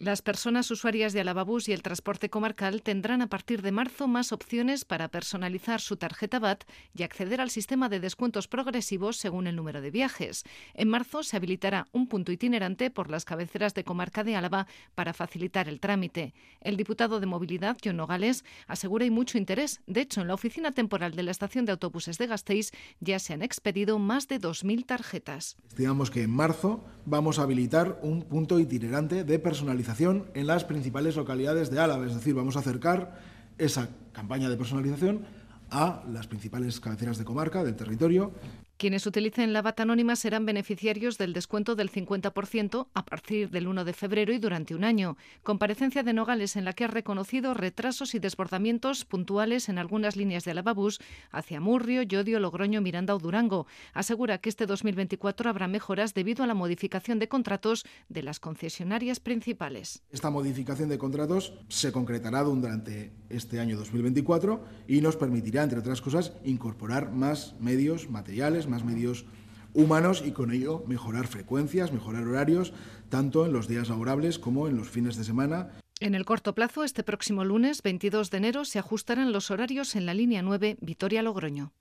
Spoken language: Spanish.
Las personas usuarias de Alababús y el transporte comarcal tendrán a partir de marzo más opciones para personalizar su tarjeta BAT y acceder al sistema de descuentos progresivos según el número de viajes. En marzo se habilitará un punto itinerante por las cabeceras de comarca de Álava para facilitar el trámite. El diputado de Movilidad, John Nogales, asegura hay mucho interés. De hecho, en la oficina temporal de la estación de autobuses de Gasteiz ya se han expedido más de 2.000 tarjetas. Estimamos que en marzo vamos a habilitar un punto itinerante de personalización en las principales localidades de Álava, es decir, vamos a acercar esa campaña de personalización a las principales cabeceras de comarca del territorio quienes utilicen la bata anónima serán beneficiarios del descuento del 50% a partir del 1 de febrero y durante un año. Comparecencia de Nogales en la que ha reconocido retrasos y desbordamientos puntuales en algunas líneas de Alababús hacia Murrio, Llodio, Logroño, Miranda o Durango. Asegura que este 2024 habrá mejoras debido a la modificación de contratos de las concesionarias principales. Esta modificación de contratos se concretará durante este año 2024 y nos permitirá, entre otras cosas, incorporar más medios más medios humanos y con ello mejorar frecuencias, mejorar horarios, tanto en los días laborables como en los fines de semana. En el corto plazo, este próximo lunes 22 de enero, se ajustarán los horarios en la línea 9 Vitoria-Logroño.